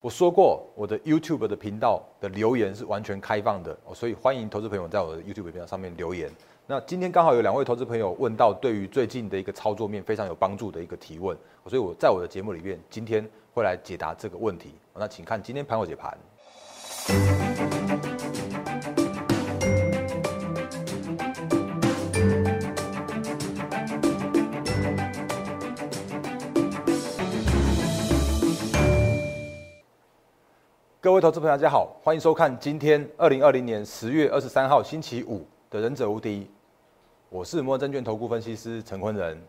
我说过，我的 YouTube 的频道的留言是完全开放的，所以欢迎投资朋友在我的 YouTube 频道上面留言。那今天刚好有两位投资朋友问到对于最近的一个操作面非常有帮助的一个提问，所以我在我的节目里面今天会来解答这个问题。那请看今天盘后解盘。各位投资朋友，大家好，欢迎收看今天二零二零年十月二十三号星期五的《忍者无敌》，我是摩根证券投顾分析师陈坤仁。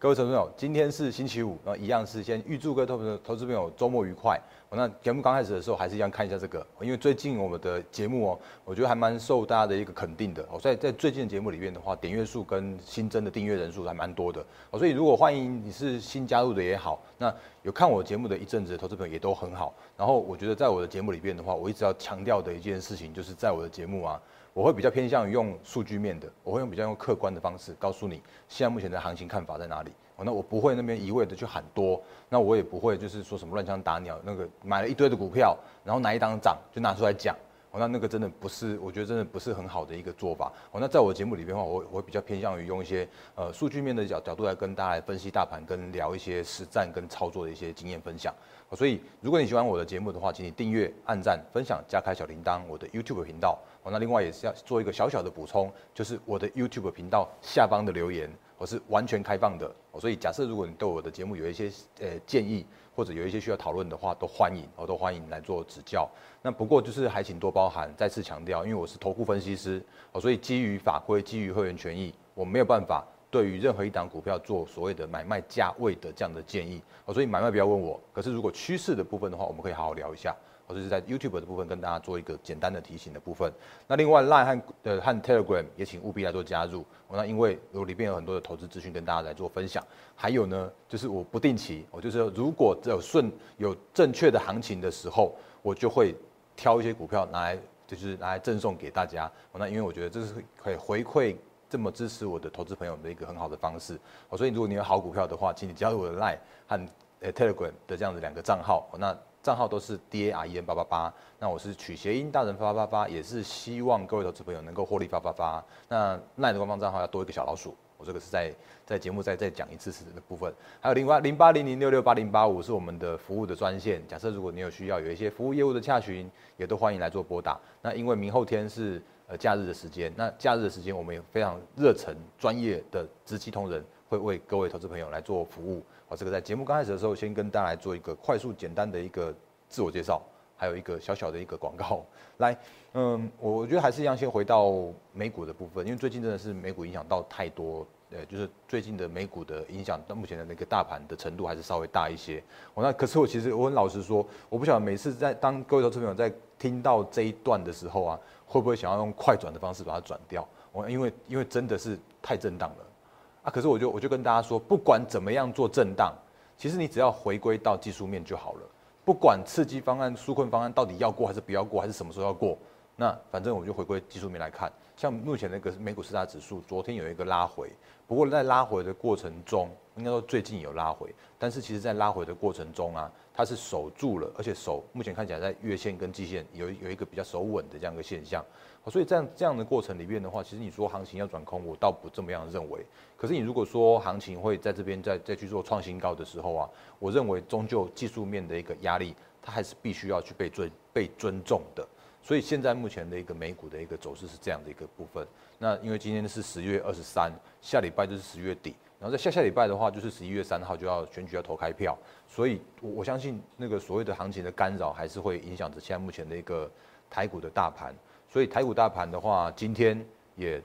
各位投资朋友，今天是星期五，那一样是先预祝各位投资投资朋友周末愉快。那节目刚开始的时候，还是一样看一下这个，因为最近我们的节目哦，我觉得还蛮受大家的一个肯定的。哦，在在最近的节目里面的话，点阅数跟新增的订阅人数还蛮多的。哦，所以如果欢迎你是新加入的也好，那有看我节目的一阵子的投资朋友也都很好。然后我觉得在我的节目里边的话，我一直要强调的一件事情，就是在我的节目啊，我会比较偏向于用数据面的，我会用比较用客观的方式告诉你现在目前的行情看法在哪里。哦那我不会那边一味的去喊多，那我也不会就是说什么乱枪打鸟，那个买了一堆的股票，然后哪一档涨就拿出来讲，那那个真的不是，我觉得真的不是很好的一个做法。哦，那在我节目里边的话，我我比较偏向于用一些呃数据面的角角度来跟大家来分析大盘，跟聊一些实战跟操作的一些经验分享。所以如果你喜欢我的节目的话，请你订阅、按赞、分享、加开小铃铛，我的 YouTube 频道。哦，那另外也是要做一个小小的补充，就是我的 YouTube 频道下方的留言。我是完全开放的，所以假设如果你对我的节目有一些呃建议，或者有一些需要讨论的话，都欢迎，我都欢迎来做指教。那不过就是还请多包涵，再次强调，因为我是投顾分析师，哦，所以基于法规，基于会员权益，我没有办法对于任何一档股票做所谓的买卖价位的这样的建议，哦，所以买卖不要问我。可是如果趋势的部分的话，我们可以好好聊一下。或者是在 YouTube 的部分跟大家做一个简单的提醒的部分。那另外 Line 和呃和 Telegram 也请务必来做加入。那因为我里边有很多的投资资讯跟大家来做分享。还有呢，就是我不定期，我就是如果有顺有正确的行情的时候，我就会挑一些股票拿来就是拿来赠送给大家。那因为我觉得这是可以回馈这么支持我的投资朋友的一个很好的方式。所以如果你有好股票的话，请你加入我的 Line 和 Telegram 的这样子两个账号。那账号都是 D A R E N 八八八，那我是取谐音大人八八八，也是希望各位投资朋友能够获利八八八。那奈的官方账号要多一个小老鼠，我这个是在在节目再再讲一次是的部分。还有另外零八零零六六八零八五是我们的服务的专线，假设如果你有需要有一些服务业务的洽询，也都欢迎来做拨打。那因为明后天是呃假日的时间，那假日的时间我们有非常热忱专业的直击同仁会为各位投资朋友来做服务。好，这个在节目刚开始的时候，先跟大家来做一个快速简单的一个自我介绍，还有一个小小的一个广告。来，嗯，我我觉得还是一样，先回到美股的部分，因为最近真的是美股影响到太多，呃，就是最近的美股的影响到目前的那个大盘的程度还是稍微大一些。我那可是我其实我很老实说，我不晓得每次在当各位投资朋友在听到这一段的时候啊，会不会想要用快转的方式把它转掉？我因为因为真的是太震荡了。可是我就我就跟大家说，不管怎么样做震荡，其实你只要回归到技术面就好了。不管刺激方案、纾困方案到底要过还是不要过，还是什么时候要过，那反正我就回归技术面来看。像目前那个美股四大指数，昨天有一个拉回，不过在拉回的过程中，应该说最近有拉回，但是其实在拉回的过程中啊，它是守住了，而且守目前看起来在月线跟季线有有一个比较守稳的这样一个现象。所以这样这样的过程里面的话，其实你说行情要转空，我倒不这么样认为。可是你如果说行情会在这边再再去做创新高的时候啊，我认为终究技术面的一个压力，它还是必须要去被尊被尊重的。所以现在目前的一个美股的一个走势是这样的一个部分。那因为今天是十月二十三，下礼拜就是十月底，然后在下下礼拜的话就是十一月三号就要选举要投开票，所以我我相信那个所谓的行情的干扰还是会影响着现在目前的一个台股的大盘。所以台股大盘的话，今天也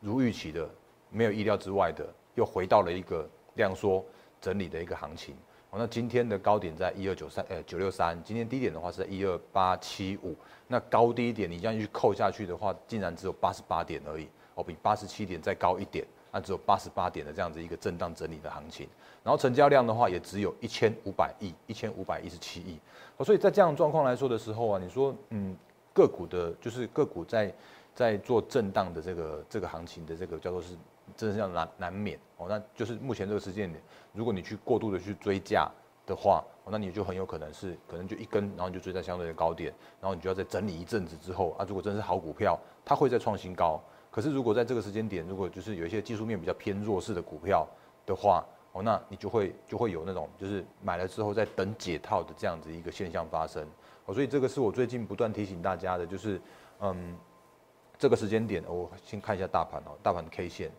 如预期的，没有意料之外的，又回到了一个量缩整理的一个行情。那今天的高点在一二九三，呃九六三，今天低点的话是在一二八七五。那高低点你这样去扣下去的话，竟然只有八十八点而已，哦，比八十七点再高一点，那只有八十八点的这样子一个震荡整理的行情。然后成交量的话，也只有一千五百亿，一千五百一十七亿。哦，所以在这样状况来说的时候啊，你说，嗯。个股的，就是个股在在做震荡的这个这个行情的这个叫做是，真的是要难难免哦。那就是目前这个时间点，如果你去过度的去追价，的话，那你就很有可能是可能就一根，然后你就追在相对的高点，然后你就要再整理一阵子之后啊，如果真是好股票，它会再创新高。可是如果在这个时间点，如果就是有一些技术面比较偏弱势的股票的话，哦，那你就会就会有那种就是买了之后再等解套的这样子一个现象发生。所以这个是我最近不断提醒大家的，就是嗯，这个时间点，我先看一下大盘哦，大盘的 K 线。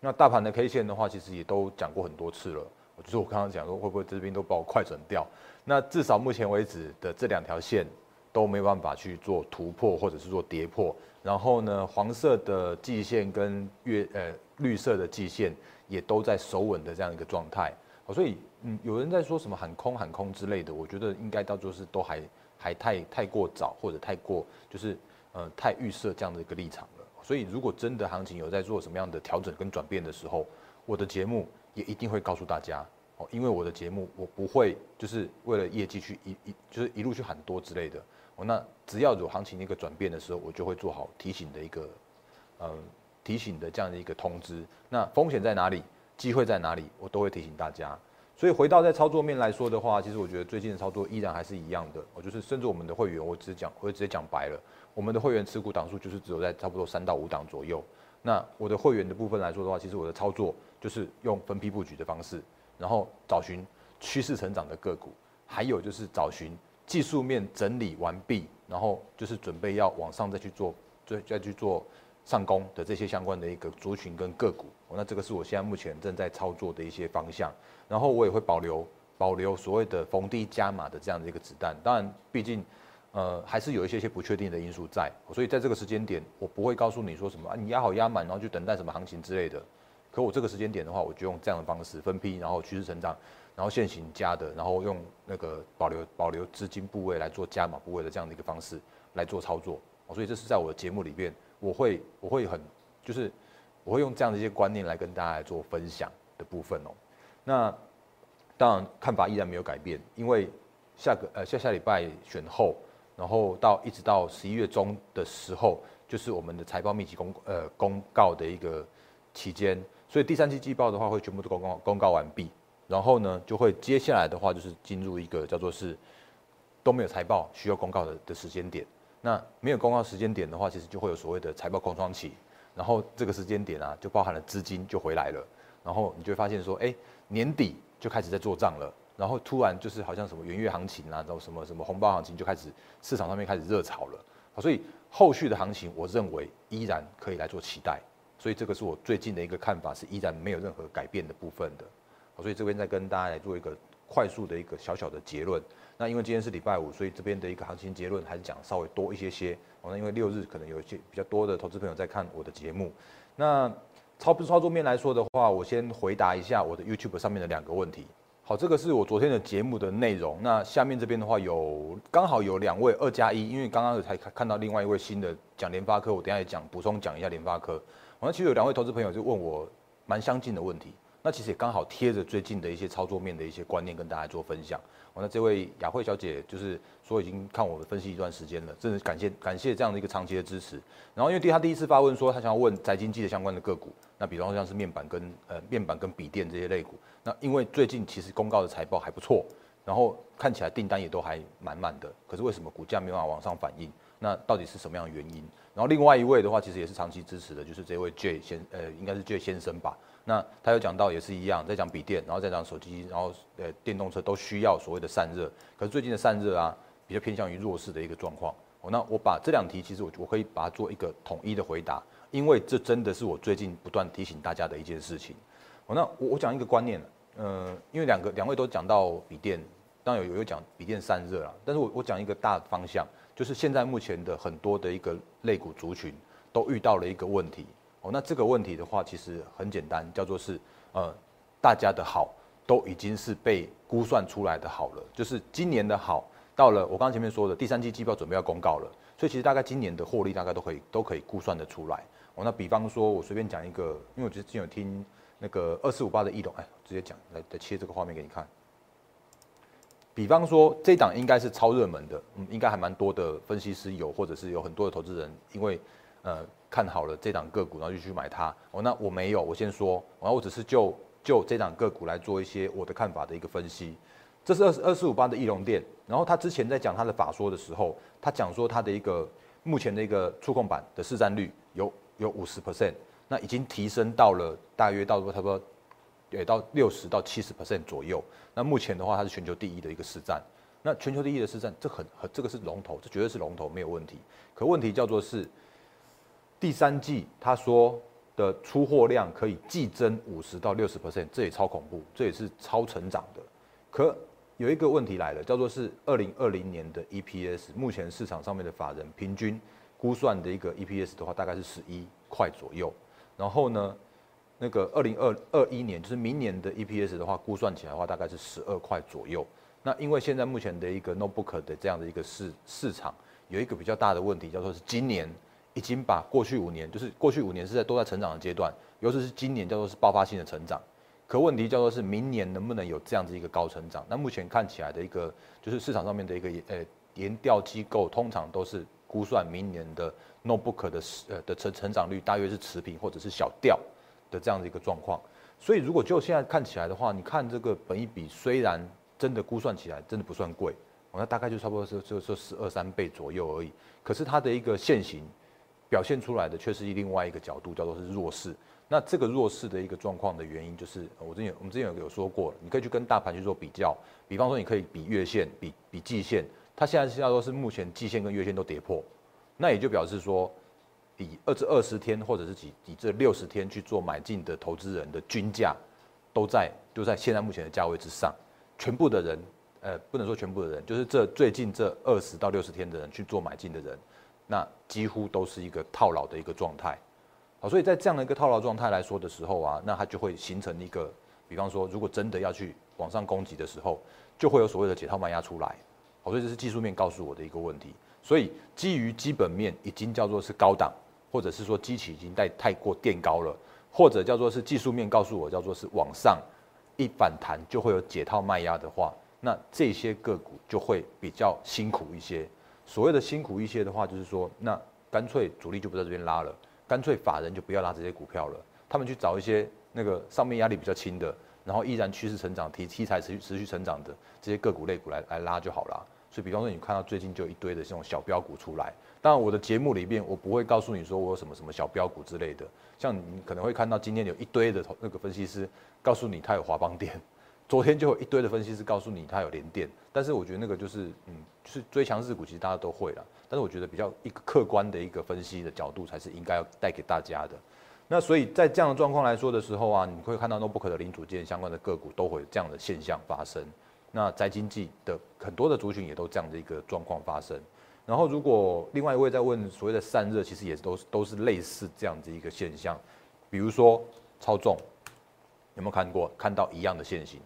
那大盘的 K 线的话，其实也都讲过很多次了。就是我刚刚讲说，会不会这边都把我快转掉？那至少目前为止的这两条线都没有办法去做突破，或者是做跌破。然后呢，黄色的季线跟月呃绿色的季线也都在守稳的这样一个状态。所以嗯，有人在说什么喊空喊空之类的，我觉得应该到就是都还还太太过早，或者太过就是呃太预设这样的一个立场了。所以如果真的行情有在做什么样的调整跟转变的时候，我的节目。也一定会告诉大家哦，因为我的节目我不会就是为了业绩去一一就是一路去喊多之类的哦。那只要有行情一个转变的时候，我就会做好提醒的一个嗯提醒的这样的一个通知。那风险在哪里，机会在哪里，我都会提醒大家。所以回到在操作面来说的话，其实我觉得最近的操作依然还是一样的。我就是甚至我们的会员，我只讲我直接讲白了，我们的会员持股档数就是只有在差不多三到五档左右。那我的会员的部分来说的话，其实我的操作就是用分批布局的方式，然后找寻趋势成长的个股，还有就是找寻技术面整理完毕，然后就是准备要往上再去做，再再去做上攻的这些相关的一个族群跟个股。那这个是我现在目前正在操作的一些方向，然后我也会保留保留所谓的逢低加码的这样的一个子弹。当然，毕竟。呃，还是有一些些不确定的因素在，所以在这个时间点，我不会告诉你说什么啊，你压好压满，然后去等待什么行情之类的。可我这个时间点的话，我就用这样的方式分批，然后趋势成长，然后现行加的，然后用那个保留保留资金部位来做加码部位的这样的一个方式来做操作。所以这是在我的节目里边，我会我会很就是我会用这样的一些观念来跟大家来做分享的部分哦。那当然看法依然没有改变，因为下个呃下下礼拜选后。然后到一直到十一月中的时候，就是我们的财报密集公呃公告的一个期间，所以第三季季报的话会全部都公告公告完毕，然后呢就会接下来的话就是进入一个叫做是都没有财报需要公告的的时间点。那没有公告时间点的话，其实就会有所谓的财报空窗期，然后这个时间点啊就包含了资金就回来了，然后你就会发现说，哎年底就开始在做账了。然后突然就是好像什么元月行情啊，然后什么什么红包行情就开始市场上面开始热炒了，所以后续的行情我认为依然可以来做期待，所以这个是我最近的一个看法，是依然没有任何改变的部分的。所以这边再跟大家来做一个快速的一个小小的结论。那因为今天是礼拜五，所以这边的一个行情结论还是讲稍微多一些些。那因为六日可能有一些比较多的投资朋友在看我的节目。那操操作面来说的话，我先回答一下我的 YouTube 上面的两个问题。好，这个是我昨天的节目的内容。那下面这边的话有刚好有两位二加一，因为刚刚才看到另外一位新的讲联发科，我等下也讲补充讲一下联发科。那其实有两位投资朋友就问我蛮相近的问题，那其实也刚好贴着最近的一些操作面的一些观念跟大家做分享。那这位雅慧小姐就是说已经看我的分析一段时间了，真的感谢感谢这样的一个长期的支持。然后因为第她第一次发问说她想要问宅经济的相关的个股，那比方说像是面板跟呃面板跟笔电这些类股。那因为最近其实公告的财报还不错，然后看起来订单也都还满满的，可是为什么股价没办法往上反应？那到底是什么样的原因？然后另外一位的话，其实也是长期支持的，就是这位 J 先，呃，应该是 J 先生吧。那他有讲到也是一样，在讲笔电，然后再讲手机，然后呃电动车都需要所谓的散热，可是最近的散热啊，比较偏向于弱势的一个状况。哦，那我把这两题其实我我可以把它做一个统一的回答，因为这真的是我最近不断提醒大家的一件事情。那我我讲一个观念，呃，因为两个两位都讲到笔电，当然有有讲笔电散热啊，但是我我讲一个大方向，就是现在目前的很多的一个类股族群都遇到了一个问题哦，那这个问题的话其实很简单，叫做是呃大家的好都已经是被估算出来的好了，就是今年的好到了我刚刚前面说的第三季季报准备要公告了，所以其实大概今年的获利大概都可以都可以估算的出来哦，那比方说我随便讲一个，因为我觉得之前有听。那个二四五八的异动，哎，直接讲来来切这个画面给你看。比方说这档应该是超热门的，嗯，应该还蛮多的分析师有，或者是有很多的投资人，因为呃看好了这档个股，然后就去买它。哦，那我没有，我先说，然后我只是就就这档个股来做一些我的看法的一个分析。这是二二四五八的翼龙店，然后他之前在讲他的法说的时候，他讲说他的一个目前的一个触控板的市占率有有五十 percent，那已经提升到了大约到差不多也到六十到七十 percent 左右。那目前的话，它是全球第一的一个市占。那全球第一的市占，这很很这个是龙头，这绝对是龙头，没有问题。可问题叫做是第三季他说的出货量可以季增五十到六十 percent，这也超恐怖，这也是超成长的。可有一个问题来了，叫做是二零二零年的 EPS，目前市场上面的法人平均估算的一个 EPS 的话，大概是十一块左右。然后呢，那个二零二二一年，就是明年的 EPS 的话，估算起来的话，大概是十二块左右。那因为现在目前的一个 notebook 的这样的一个市市场，有一个比较大的问题，叫做是今年已经把过去五年，就是过去五年是在都在成长的阶段，尤其是今年叫做是爆发性的成长。可问题叫做是明年能不能有这样子一个高成长？那目前看起来的一个就是市场上面的一个呃研调机构，通常都是估算明年的 notebook 的呃的成成长率大约是持平或者是小掉的这样的一个状况。所以如果就现在看起来的话，你看这个本一比虽然真的估算起来真的不算贵，那大概就差不多是就就十二三倍左右而已。可是它的一个现形表现出来的却是另外一个角度，叫做是弱势。那这个弱势的一个状况的原因，就是我之前我们之前有有说过，你可以去跟大盘去做比较，比方说你可以比月线，比比季线，它现在是要说是目前季线跟月线都跌破，那也就表示说，以二至二十天或者是几以这六十天去做买进的投资人的均价，都在都在现在目前的价位之上，全部的人，呃，不能说全部的人，就是这最近这二十到六十天的人去做买进的人，那几乎都是一个套牢的一个状态。好，所以在这样的一个套牢状态来说的时候啊，那它就会形成一个，比方说，如果真的要去往上攻击的时候，就会有所谓的解套卖压出来。好，所以这是技术面告诉我的一个问题。所以基于基本面已经叫做是高档，或者是说机器已经带太过垫高了，或者叫做是技术面告诉我叫做是往上一反弹就会有解套卖压的话，那这些个股就会比较辛苦一些。所谓的辛苦一些的话，就是说，那干脆主力就不在这边拉了。干脆法人就不要拉这些股票了，他们去找一些那个上面压力比较轻的，然后依然趋势成长、题题材持续持续成长的这些个股类股来来拉就好了。所以，比方说你看到最近就一堆的这种小标股出来，当然我的节目里面我不会告诉你说我有什么什么小标股之类的，像你可能会看到今天有一堆的那个分析师告诉你他有华邦电，昨天就有一堆的分析师告诉你它有连电，但是我觉得那个就是嗯，就是追强势股，其实大家都会了。但是我觉得比较一个客观的一个分析的角度才是应该要带给大家的。那所以在这样的状况来说的时候啊，你会看到 notebook 的零组件相关的个股都会有这样的现象发生。那宅经济的很多的族群也都这样的一个状况发生。然后如果另外一位在问所谓的散热，其实也都是都是类似这样子一个现象。比如说超重，有没有看过看到一样的现形？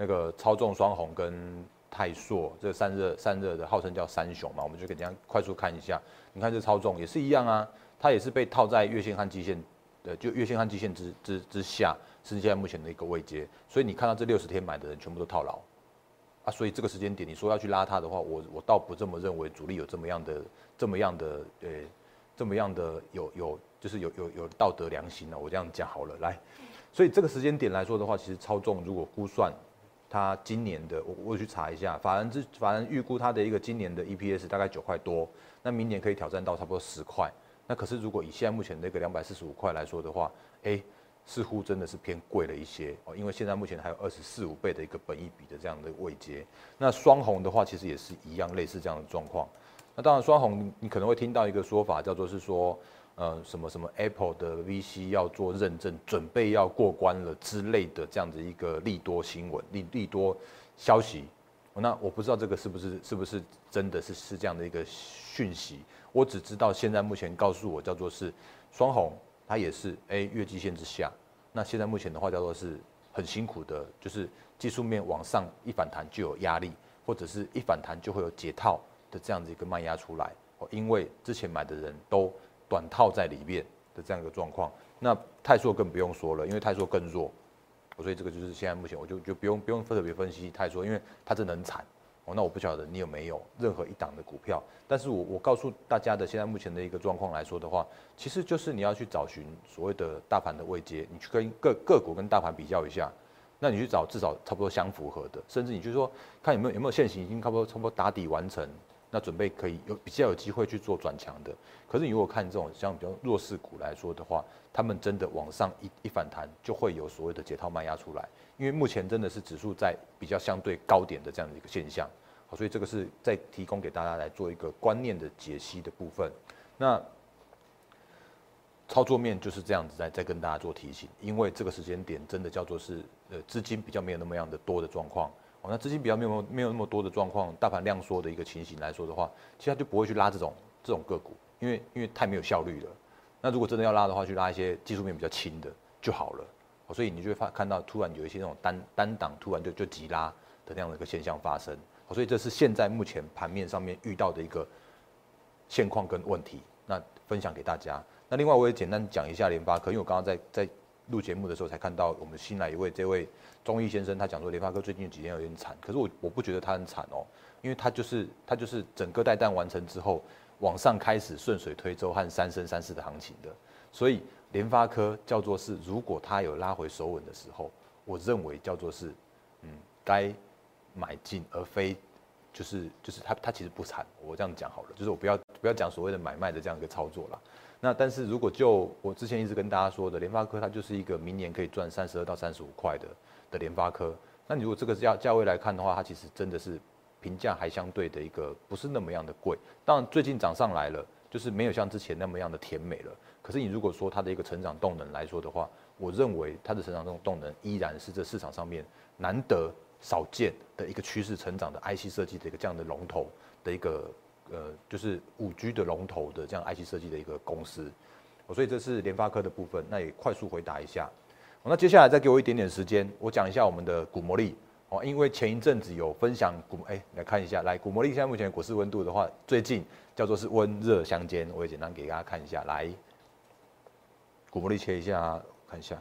那个超重双红跟。泰硕这散热散热的号称叫三雄嘛，我们就给大家快速看一下。你看这超重也是一样啊，它也是被套在月线和季线的，就月线和季线之之之下，是现在目前的一个位阶。所以你看到这六十天买的人全部都套牢啊，所以这个时间点你说要去拉它的话，我我倒不这么认为，主力有这么样的这么样的呃这么样的有有就是有有有道德良心了。我这样讲好了，来，所以这个时间点来说的话，其实超重如果估算。它今年的我我去查一下，法人之法人预估它的一个今年的 EPS 大概九块多，那明年可以挑战到差不多十块。那可是如果以现在目前那个两百四十五块来说的话，哎，似乎真的是偏贵了一些哦，因为现在目前还有二十四五倍的一个本益比的这样的位阶。那双红的话，其实也是一样类似这样的状况。那当然双红你可能会听到一个说法，叫做是说。呃，什么什么 Apple 的 VC 要做认证，准备要过关了之类的这样子一个利多新闻、利利多消息，那我不知道这个是不是是不是真的是是这样的一个讯息。我只知道现在目前告诉我叫做是双红，它也是 A 月季线之下。那现在目前的话叫做是很辛苦的，就是技术面往上一反弹就有压力，或者是一反弹就会有解套的这样子一个卖压出来。因为之前买的人都。短套在里面的这样一个状况，那泰硕更不用说了，因为泰硕更弱，所以这个就是现在目前我就就不用不用特别分析泰硕，因为它真的很惨哦。那我不晓得你有没有任何一档的股票，但是我我告诉大家的现在目前的一个状况来说的话，其实就是你要去找寻所谓的大盘的位阶，你去跟各个股跟大盘比较一下，那你去找至少差不多相符合的，甚至你就说看有没有有没有现行已经差不多差不多打底完成，那准备可以有比较有机会去做转强的。可是你如果看这种像比较弱势股来说的话，他们真的往上一一反弹，就会有所谓的解套卖压出来，因为目前真的是指数在比较相对高点的这样的一个现象，好，所以这个是在提供给大家来做一个观念的解析的部分。那操作面就是这样子，在在跟大家做提醒，因为这个时间点真的叫做是呃资金比较没有那么样的多的状况，哦，那资金比较没有没有那么多的状况，大盘量缩的一个情形来说的话，其实它就不会去拉这种这种个股，因为因为太没有效率了。那如果真的要拉的话，去拉一些技术面比较轻的就好了。所以你就会发看到突然有一些那种单单档突然就就急拉的那样的一个现象发生。所以这是现在目前盘面上面遇到的一个现况跟问题。那分享给大家。那另外我也简单讲一下联发科，因为我刚刚在在录节目的时候才看到我们新来一位这位中医先生，他讲说联发科最近几天有点惨。可是我我不觉得他很惨哦，因为他就是他就是整个带弹完成之后。往上开始顺水推舟和三升三四的行情的，所以联发科叫做是，如果它有拉回手稳的时候，我认为叫做是，嗯，该买进，而非就是就是它它其实不惨，我这样讲好了，就是我不要不要讲所谓的买卖的这样一个操作了。那但是如果就我之前一直跟大家说的，联发科它就是一个明年可以赚三十二到三十五块的的联发科，那你如果这个价价位来看的话，它其实真的是。评价还相对的一个不是那么样的贵，当然最近涨上来了，就是没有像之前那么样的甜美了。可是你如果说它的一个成长动能来说的话，我认为它的成长动动能依然是这市场上面难得少见的一个趋势成长的 IC 设计的一个这样的龙头的一个呃，就是五 G 的龙头的这样 IC 设计的一个公司。所以这是联发科的部分，那也快速回答一下。那接下来再给我一点点时间，我讲一下我们的股魔力。哦，因为前一阵子有分享股，哎，来看一下，来股魔力现在目前股市温度的话，最近叫做是温热相间，我也简单给大家看一下，来，股魔力切一下，看一下。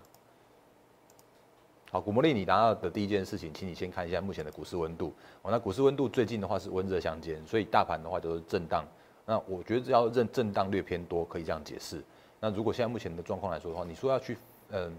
好，股魔力你拿到的第一件事情，请你先看一下目前的股市温度。哦，那股市温度最近的话是温热相间，所以大盘的话就是震荡。那我觉得只要认震荡略偏多，可以这样解释。那如果现在目前的状况来说的话，你说要去，嗯。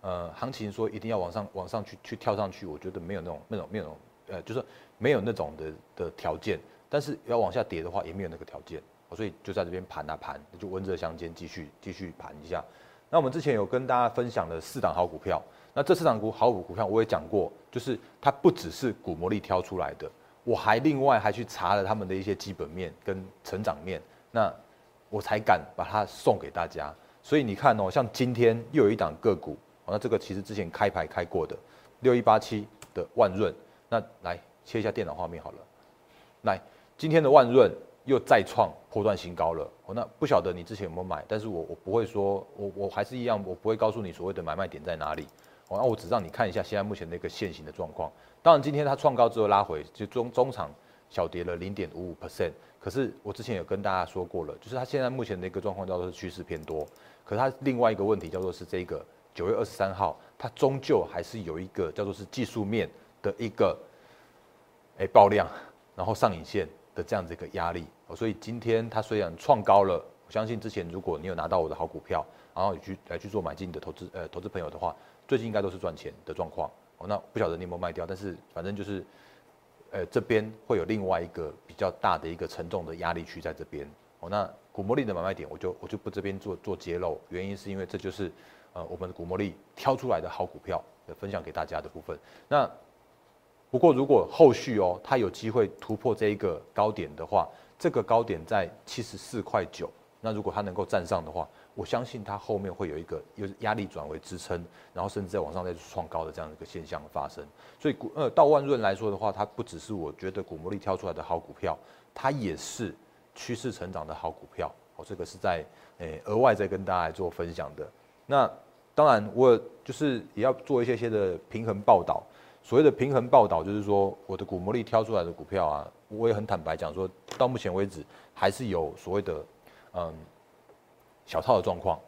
呃行情说一定要往上往上去去跳上去，我觉得没有那种那种那种呃，就是没有那种的的条件。但是要往下跌的话，也没有那个条件，所以就在这边盘啊盘，就温热相间，继续继续盘一下。那我们之前有跟大家分享的四档好股票，那这四档股好股股票我也讲过，就是它不只是股魔力挑出来的，我还另外还去查了他们的一些基本面跟成长面，那我才敢把它送给大家。所以你看哦，像今天又有一档个股。那这个其实之前开牌开过的六一八七的万润，那来切一下电脑画面好了。来，今天的万润又再创破断新高了。哦，那不晓得你之前有没有买？但是我我不会说，我我还是一样，我不会告诉你所谓的买卖点在哪里。哦，那我只让你看一下现在目前的一个现行的状况。当然，今天它创高之后拉回，就中中场小跌了零点五五 percent。可是我之前有跟大家说过了，就是它现在目前的一个状况叫做趋势偏多。可是它另外一个问题叫做是这个。九月二十三号，它终究还是有一个叫做是技术面的一个，哎爆量，然后上影线的这样子一个压力。所以今天它虽然创高了，我相信之前如果你有拿到我的好股票，然后去来去做买进的投资呃投资朋友的话，最近应该都是赚钱的状况。哦，那不晓得你有没有卖掉，但是反正就是，呃这边会有另外一个比较大的一个沉重的压力区在这边。哦，那股魔力的买卖点我就我就不这边做做揭露，原因是因为这就是。呃，我们的股魔力挑出来的好股票，分享给大家的部分。那不过如果后续哦，它有机会突破这一个高点的话，这个高点在七十四块九。那如果它能够站上的话，我相信它后面会有一个有压力转为支撑，然后甚至在往上再创高的这样一个现象发生。所以股呃到万润来说的话，它不只是我觉得股魔力挑出来的好股票，它也是趋势成长的好股票。哦，这个是在诶额外再跟大家做分享的。那当然，我就是也要做一些些的平衡报道。所谓的平衡报道，就是说我的股魔力挑出来的股票啊，我也很坦白讲，说到目前为止还是有所谓的嗯小套的状况。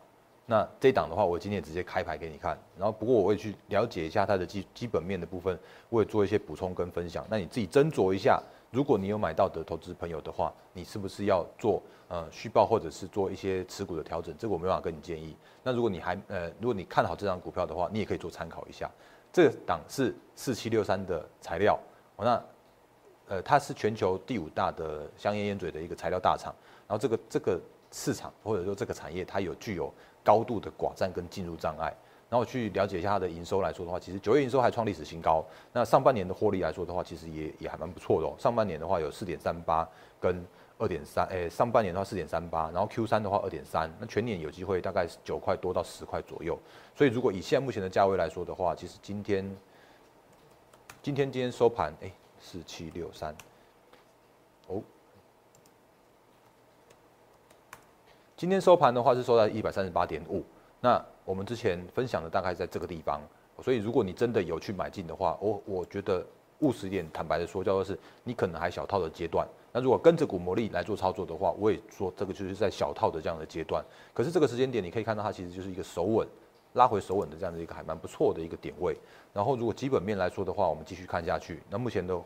那这档的话，我今天也直接开牌给你看。然后不过我会去了解一下它的基基本面的部分，我也做一些补充跟分享。那你自己斟酌一下。如果你有买到的投资朋友的话，你是不是要做呃续报或者是做一些持股的调整？这个我没办法跟你建议。那如果你还呃，如果你看好这张股票的话，你也可以做参考一下。这档是四七六三的材料，哦，那呃它是全球第五大的香烟烟嘴的一个材料大厂，然后这个这个市场或者说这个产业它有具有高度的寡占跟进入障碍。然后去了解一下它的营收来说的话，其实九月营收还创历史新高。那上半年的获利来说的话，其实也也还蛮不错的哦。上半年的话有四点三八跟二点三，诶，上半年的话四点三八，然后 Q 三的话二点三，那全年有机会大概九块多到十块左右。所以如果以现在目前的价位来说的话，其实今天今天今天收盘，哎，四七六三，哦，今天收盘的话是收在一百三十八点五。那我们之前分享的大概在这个地方，所以如果你真的有去买进的话，我我觉得务实一点，坦白的说，叫做是你可能还小套的阶段。那如果跟着股魔力来做操作的话，我也说这个就是在小套的这样的阶段。可是这个时间点，你可以看到它其实就是一个手稳、拉回手稳的这样的一个还蛮不错的一个点位。然后如果基本面来说的话，我们继续看下去，那目前的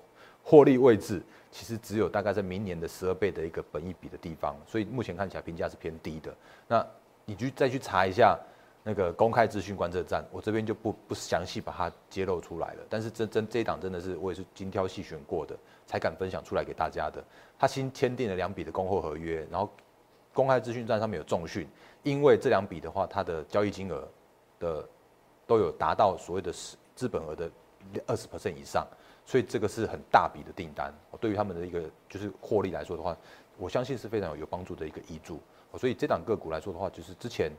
获利位置其实只有大概在明年的十二倍的一个本益比的地方，所以目前看起来评价是偏低的。那你去再去查一下那个公开资讯观测站，我这边就不不详细把它揭露出来了。但是这这这一档真的是我也是精挑细选过的，才敢分享出来给大家的。他新签订了两笔的供货合约，然后公开资讯站上面有重讯，因为这两笔的话，它的交易金额的都有达到所谓的资资本额的二十 percent 以上，所以这个是很大笔的订单。对于他们的一个就是获利来说的话，我相信是非常有有帮助的一个依注。所以这档个股来说的话，就是之前，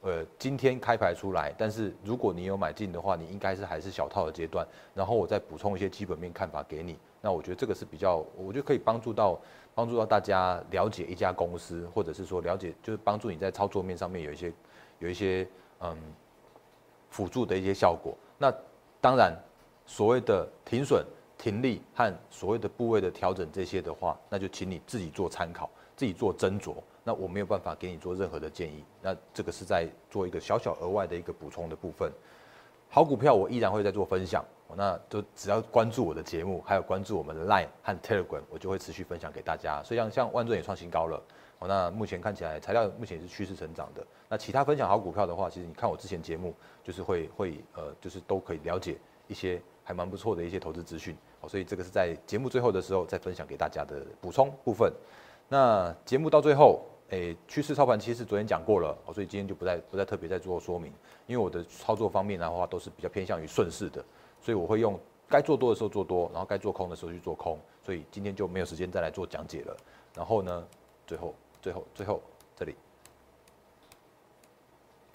呃，今天开牌出来，但是如果你有买进的话，你应该是还是小套的阶段。然后我再补充一些基本面看法给你。那我觉得这个是比较，我觉得可以帮助到帮助到大家了解一家公司，或者是说了解，就是帮助你在操作面上面有一些有一些嗯辅助的一些效果。那当然，所谓的停损、停利和所谓的部位的调整这些的话，那就请你自己做参考。自己做斟酌，那我没有办法给你做任何的建议。那这个是在做一个小小额外的一个补充的部分。好股票我依然会在做分享，那就只要关注我的节目，还有关注我们的 Line 和 Telegram，我就会持续分享给大家。所以像像万润也创新高了，那目前看起来材料目前也是趋势成长的。那其他分享好股票的话，其实你看我之前节目，就是会会呃，就是都可以了解一些还蛮不错的一些投资资讯。好所以这个是在节目最后的时候再分享给大家的补充部分。那节目到最后，诶，趋势操盘其实昨天讲过了，所以今天就不再不再特别再做说明，因为我的操作方面的话都是比较偏向于顺势的，所以我会用该做多的时候做多，然后该做空的时候去做空，所以今天就没有时间再来做讲解了。然后呢，最后最后最后这里，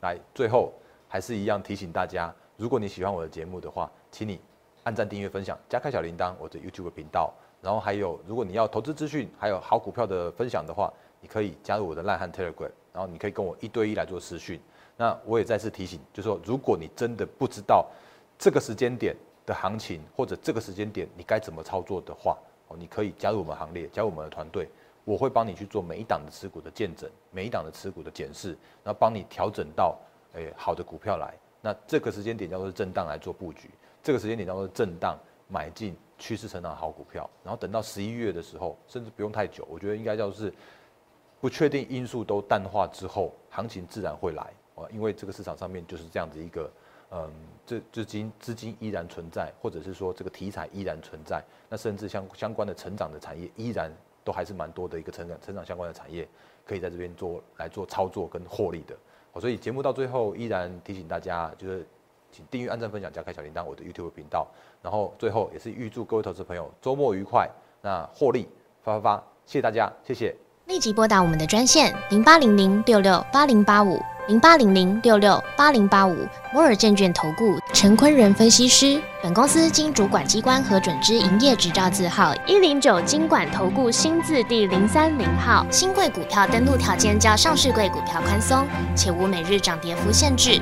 来最后还是一样提醒大家，如果你喜欢我的节目的话，请你按赞、订阅、分享、加开小铃铛，我的 YouTube 频道。然后还有，如果你要投资资讯，还有好股票的分享的话，你可以加入我的烂汉 Telegram，然后你可以跟我一对一来做私讯。那我也再次提醒，就是说，如果你真的不知道这个时间点的行情，或者这个时间点你该怎么操作的话，哦，你可以加入我们行列，加入我们的团队，我会帮你去做每一档的持股的见证，每一档的持股的检视，然后帮你调整到诶好的股票来。那这个时间点叫做震荡来做布局，这个时间点叫做震荡买进。趋势成长好股票，然后等到十一月的时候，甚至不用太久，我觉得应该叫是不确定因素都淡化之后，行情自然会来哦。因为这个市场上面就是这样子一个，嗯，这资金资金依然存在，或者是说这个题材依然存在，那甚至相相关的成长的产业依然都还是蛮多的一个成长成长相关的产业，可以在这边做来做操作跟获利的。所以节目到最后依然提醒大家，就是。请订阅、按赞、分享、加开小铃铛，我的 YouTube 频道。然后最后也是预祝各位投资朋友周末愉快，那获利发发发！谢谢大家，谢谢。立即拨打我们的专线零八零零六六八零八五零八零零六六八零八五摩尔证券投顾陈坤仁分析师。本公司经主管机关核准之营业执照字号一零九金管投顾新字第零三零号。新贵股票登录条件较上市贵股票宽松，且无每日涨跌幅限制。